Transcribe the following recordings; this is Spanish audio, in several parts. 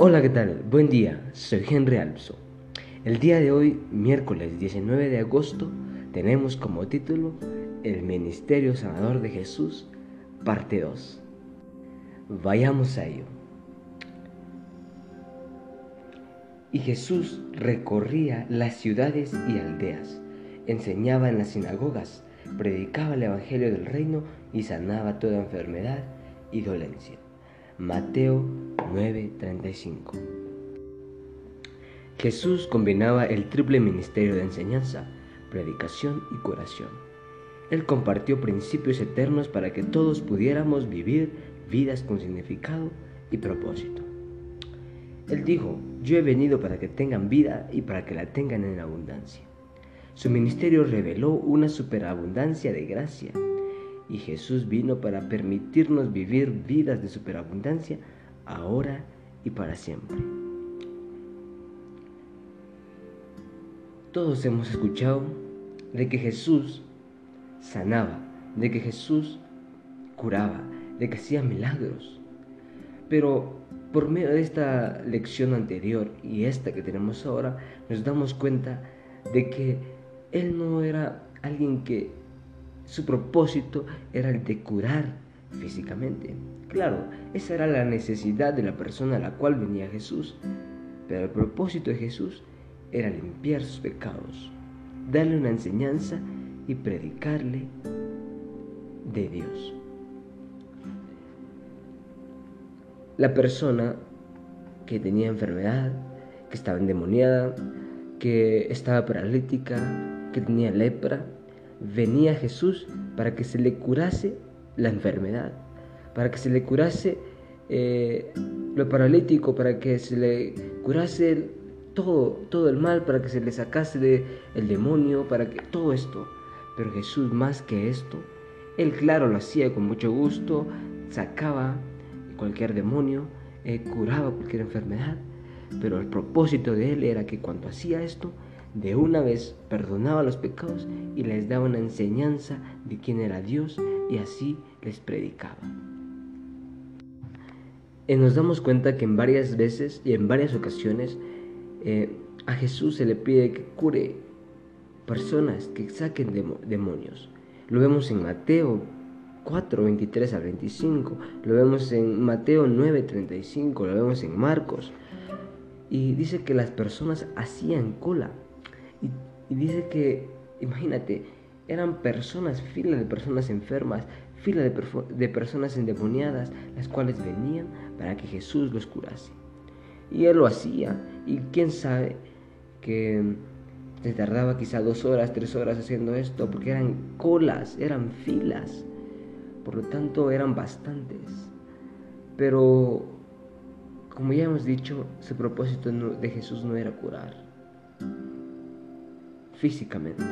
Hola, ¿qué tal? Buen día, soy Henry Alpso. El día de hoy, miércoles 19 de agosto, tenemos como título El Ministerio Sanador de Jesús, parte 2. Vayamos a ello. Y Jesús recorría las ciudades y aldeas, enseñaba en las sinagogas, predicaba el Evangelio del Reino y sanaba toda enfermedad y dolencia. Mateo 9:35 Jesús combinaba el triple ministerio de enseñanza, predicación y curación. Él compartió principios eternos para que todos pudiéramos vivir vidas con significado y propósito. Él dijo, yo he venido para que tengan vida y para que la tengan en abundancia. Su ministerio reveló una superabundancia de gracia y Jesús vino para permitirnos vivir vidas de superabundancia ahora y para siempre. Todos hemos escuchado de que Jesús sanaba, de que Jesús curaba, de que hacía milagros. Pero por medio de esta lección anterior y esta que tenemos ahora, nos damos cuenta de que Él no era alguien que su propósito era el de curar físicamente. Claro, esa era la necesidad de la persona a la cual venía Jesús, pero el propósito de Jesús era limpiar sus pecados, darle una enseñanza y predicarle de Dios. La persona que tenía enfermedad, que estaba endemoniada, que estaba paralítica, que tenía lepra, venía Jesús para que se le curase la enfermedad, para que se le curase eh, lo paralítico, para que se le curase todo, todo el mal, para que se le sacase de el demonio, para que todo esto. Pero Jesús más que esto, él claro lo hacía con mucho gusto, sacaba cualquier demonio, eh, curaba cualquier enfermedad, pero el propósito de él era que cuando hacía esto, de una vez perdonaba los pecados y les daba una enseñanza de quién era Dios y así les predicaba. Y nos damos cuenta que en varias veces y en varias ocasiones eh, a Jesús se le pide que cure personas, que saquen demonios. Lo vemos en Mateo 4, 23 al 25, lo vemos en Mateo 9, 35, lo vemos en Marcos. Y dice que las personas hacían cola y, dice que, imagínate, eran personas, fila de personas enfermas, fila de, de, personas endemoniadas, las cuales venían para que Jesús los curase. Y él lo hacía. Y quién sabe que se tardaba quizá dos horas, tres horas haciendo esto, porque eran colas, eran filas. Por lo tanto, eran bastantes. Pero, como ya hemos dicho, su propósito de Jesús no era curar físicamente,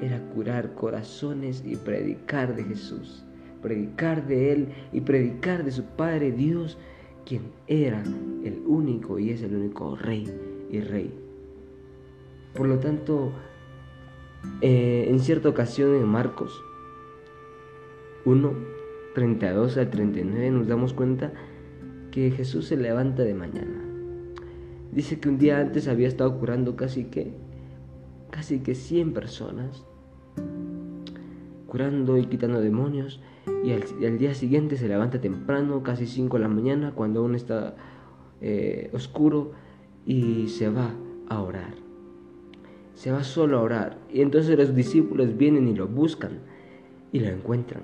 era curar corazones y predicar de Jesús, predicar de Él y predicar de su Padre Dios, quien era el único y es el único Rey y Rey. Por lo tanto, eh, en cierta ocasión en Marcos 1, 32 al 39 nos damos cuenta que Jesús se levanta de mañana. Dice que un día antes había estado curando casi que casi que 100 personas, curando y quitando demonios, y al, día siguiente se levanta temprano, casi 5 de la mañana, cuando aún está eh, oscuro, y se va a orar. Se va solo a orar. Y entonces los discípulos vienen y lo buscan y lo encuentran.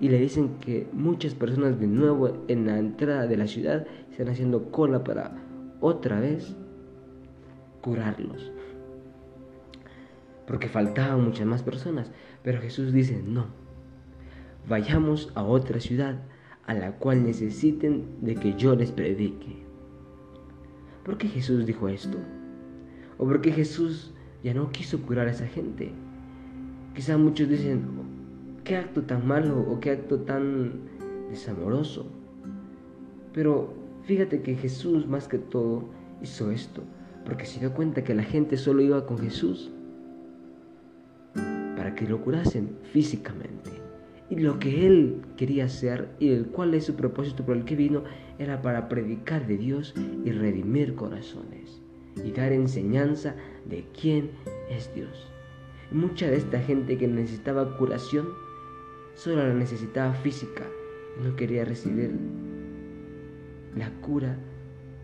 Y le dicen que muchas personas de nuevo en la entrada de la ciudad están haciendo cola para otra vez curarlos porque faltaban muchas más personas. Pero Jesús dice, no, vayamos a otra ciudad a la cual necesiten de que yo les predique. ¿Por qué Jesús dijo esto? ¿O por qué Jesús ya no quiso curar a esa gente? Quizá muchos dicen, qué acto tan malo o qué acto tan desamoroso. Pero fíjate que Jesús más que todo hizo esto, porque se dio cuenta que la gente solo iba con Jesús que lo curasen físicamente y lo que él quería hacer y el cual es su propósito por el que vino era para predicar de Dios y redimir corazones y dar enseñanza de quién es Dios. mucha de esta gente que necesitaba curación solo la necesitaba física y no quería recibir la cura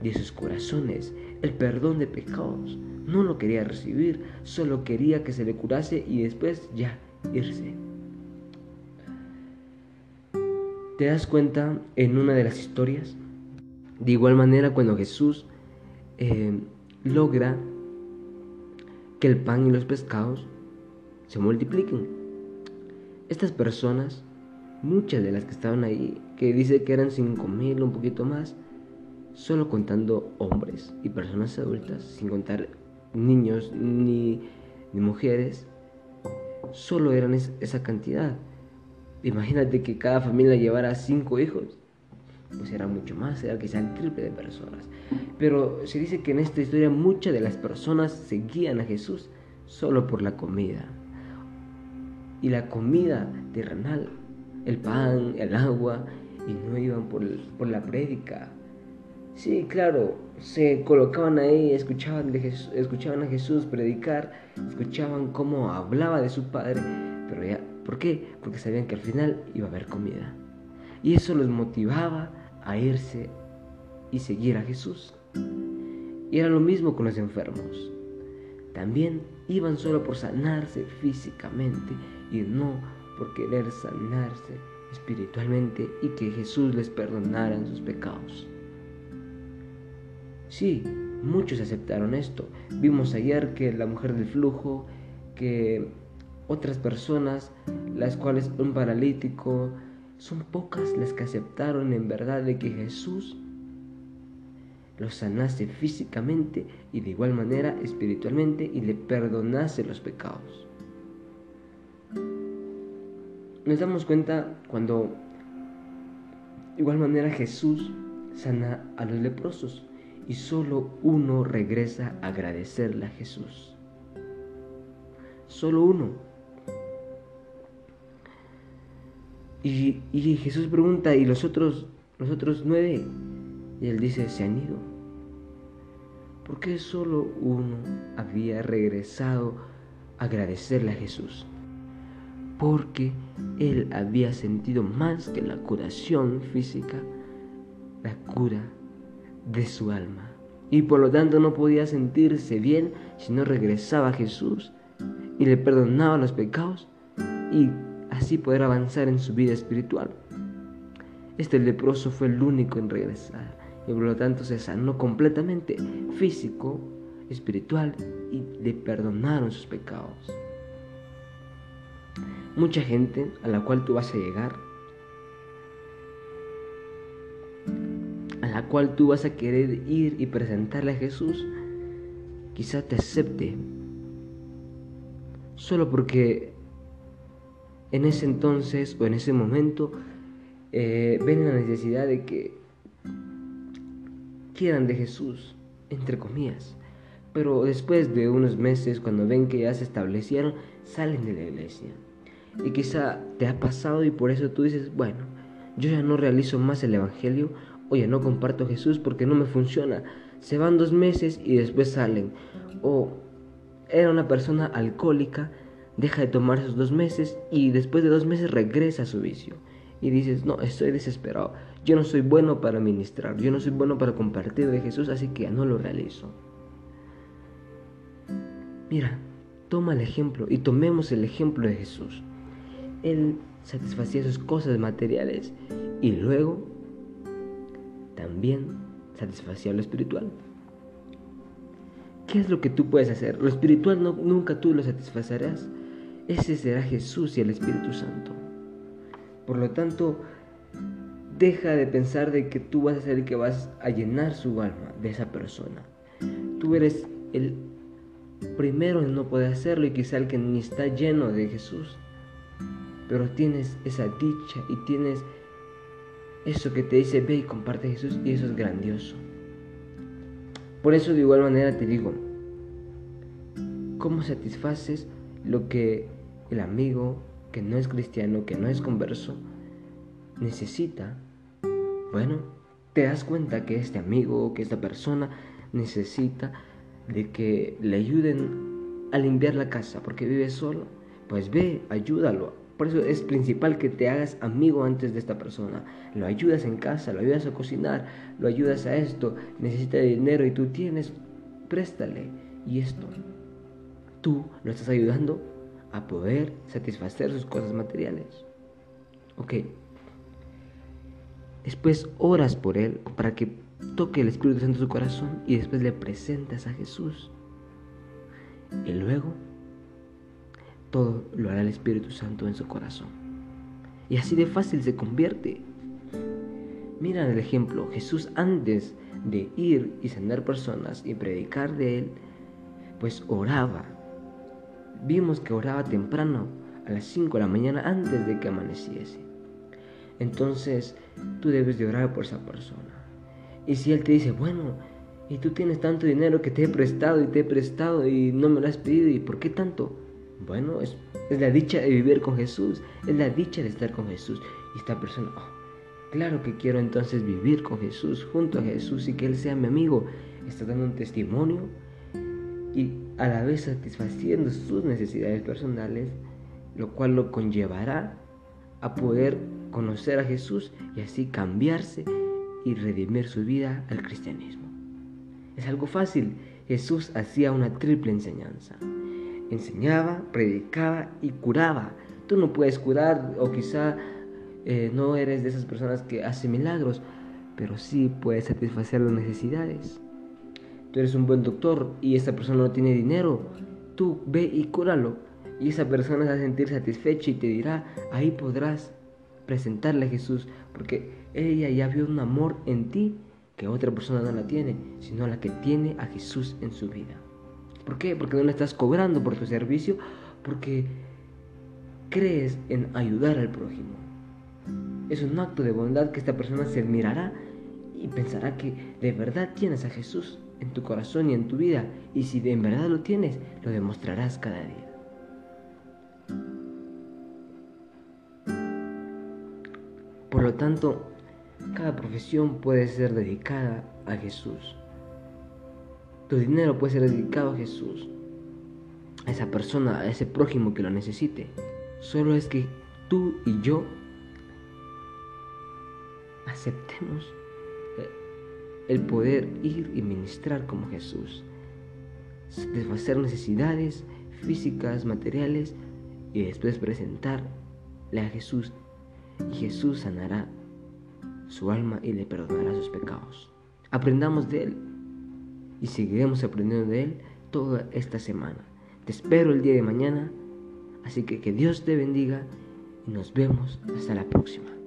de sus corazones, el perdón de pecados. No lo quería recibir, solo quería que se le curase y después ya irse. ¿Te das cuenta en una de las historias? De igual manera cuando Jesús eh, logra que el pan y los pescados se multipliquen. Estas personas, muchas de las que estaban ahí, que dice que eran cinco mil, un poquito más, solo contando hombres y personas adultas, sin contar niños ni, ni mujeres, solo eran esa cantidad. Imagínate que cada familia llevara cinco hijos. Pues era mucho más, era quizá el triple de personas. Pero se dice que en esta historia muchas de las personas seguían a Jesús solo por la comida. Y la comida terrenal, el pan, el agua, y no iban por, por la prédica. Sí, claro, se colocaban ahí, escuchaban, escuchaban a Jesús predicar, escuchaban cómo hablaba de su Padre, pero ya ¿Por qué? Porque sabían que al final iba a haber comida. Y eso los motivaba a irse y seguir a Jesús. Y era lo mismo con los enfermos. También iban solo por sanarse físicamente y no por querer sanarse espiritualmente y que Jesús les perdonara sus pecados. Sí, muchos aceptaron esto. Vimos ayer que la mujer del flujo, que otras personas, las cuales un paralítico, son pocas las que aceptaron en verdad de que Jesús los sanase físicamente y de igual manera espiritualmente y le perdonase los pecados. Nos damos cuenta cuando de igual manera Jesús sana a los leprosos y solo uno regresa a agradecerle a Jesús. Solo uno. Y, Jesús pregunta, ¿y los otros, los otros nueve? Y él dice, se han ido. ¿Por qué solo uno había regresado a agradecerle a Jesús? Porque él había sentido más que la curación física, la cura de su alma. Y por lo tanto no podía sentirse bien si no regresaba a Jesús y le perdonaba los pecados y así poder avanzar en su vida espiritual. Este leproso fue el único en regresar y por lo tanto se sanó completamente físico, espiritual y le perdonaron sus pecados. Mucha gente a la cual tú vas a llegar, la cual tú vas a querer ir y presentarle a Jesús, quizá te acepte solo porque en ese entonces o en ese momento eh, ven la necesidad de que quieran de Jesús, entre comillas. Pero después de unos meses, cuando ven que ya se establecieron, salen de la iglesia. Y quizá te ha pasado y por eso tú dices, bueno, yo ya no realizo más el Evangelio o ya no comparto Jesús porque no me funciona. Se van dos meses y después salen. O era una persona alcohólica deja de tomar esos dos meses y después de dos meses regresa a su vicio. Y dices, no, estoy desesperado. Yo no soy bueno para ministrar, yo no soy bueno para compartir de Jesús, así que ya no lo realizo. Mira, toma el ejemplo y tomemos el ejemplo de Jesús. Él satisfacía sus cosas materiales y luego también satisfacía lo espiritual. ¿Qué es lo que tú puedes hacer? Lo espiritual no, nunca tú lo satisfacerás, ese será Jesús y el Espíritu Santo. Por lo tanto, deja de pensar de que tú vas a ser el que vas a llenar su alma de esa persona. Tú eres el primero en no poder hacerlo y quizá el que ni está lleno de Jesús. Pero tienes esa dicha y tienes eso que te dice ve y comparte Jesús y eso es grandioso. Por eso de igual manera te digo, ¿cómo satisfaces lo que el amigo que no es cristiano, que no es converso, necesita, bueno, te das cuenta que este amigo, que esta persona necesita de que le ayuden a limpiar la casa porque vive solo, pues ve, ayúdalo. Por eso es principal que te hagas amigo antes de esta persona. Lo ayudas en casa, lo ayudas a cocinar, lo ayudas a esto, necesita dinero y tú tienes, préstale. Y esto, tú lo estás ayudando a poder satisfacer sus cosas materiales. Ok. Después oras por él para que toque el Espíritu Santo en su corazón y después le presentas a Jesús. Y luego todo lo hará el Espíritu Santo en su corazón. Y así de fácil se convierte. Mira el ejemplo, Jesús antes de ir y sanar personas y predicar de él, pues oraba. Vimos que oraba temprano, a las 5 de la mañana antes de que amaneciese. Entonces tú debes de orar por esa persona. Y si él te dice, bueno, y tú tienes tanto dinero que te he prestado y te he prestado y no me lo has pedido, ¿y por qué tanto? Bueno, es, la dicha de vivir con Jesús, es la dicha de estar con Jesús. Y esta persona, oh, claro que quiero entonces vivir con Jesús, junto a Jesús y que Él sea mi amigo. Está dando un testimonio y a la vez satisfaciendo sus necesidades personales, lo cual lo conllevará a poder conocer a Jesús y así cambiarse y redimir su vida al cristianismo. Es algo fácil. Jesús hacía una triple enseñanza enseñaba, predicaba y curaba. Tú no puedes curar o quizá eh, no eres de esas personas que hacen milagros, pero sí puedes satisfacer las necesidades. Tú eres un buen doctor y esa persona no tiene dinero. Tú ve y cúralo. Y esa persona se va a sentir satisfecha y te dirá, ahí podrás presentarle a Jesús, porque ella ya vio un amor en ti que otra persona no la tiene, sino la que tiene a Jesús en su vida. ¿Por qué? Porque no le estás cobrando por tu servicio, porque crees en ayudar al prójimo. Es un acto de bondad que esta persona se admirará y pensará que de verdad tienes a Jesús en tu corazón y en tu vida. Y si en verdad lo tienes, lo demostrarás cada día. Por lo tanto, cada profesión puede ser dedicada a Jesús. Tu dinero puede ser dedicado a Jesús, a esa persona, a ese prójimo que lo necesite. Solo es que tú y yo aceptemos el poder ir y ministrar como Jesús, deshacer necesidades físicas, materiales y después presentarle a Jesús y Jesús sanará su alma y le perdonará sus pecados. Aprendamos de Él y seguiremos aprendiendo de Él toda esta semana. Te espero el día de mañana, así que que Dios te bendiga y nos vemos hasta la próxima.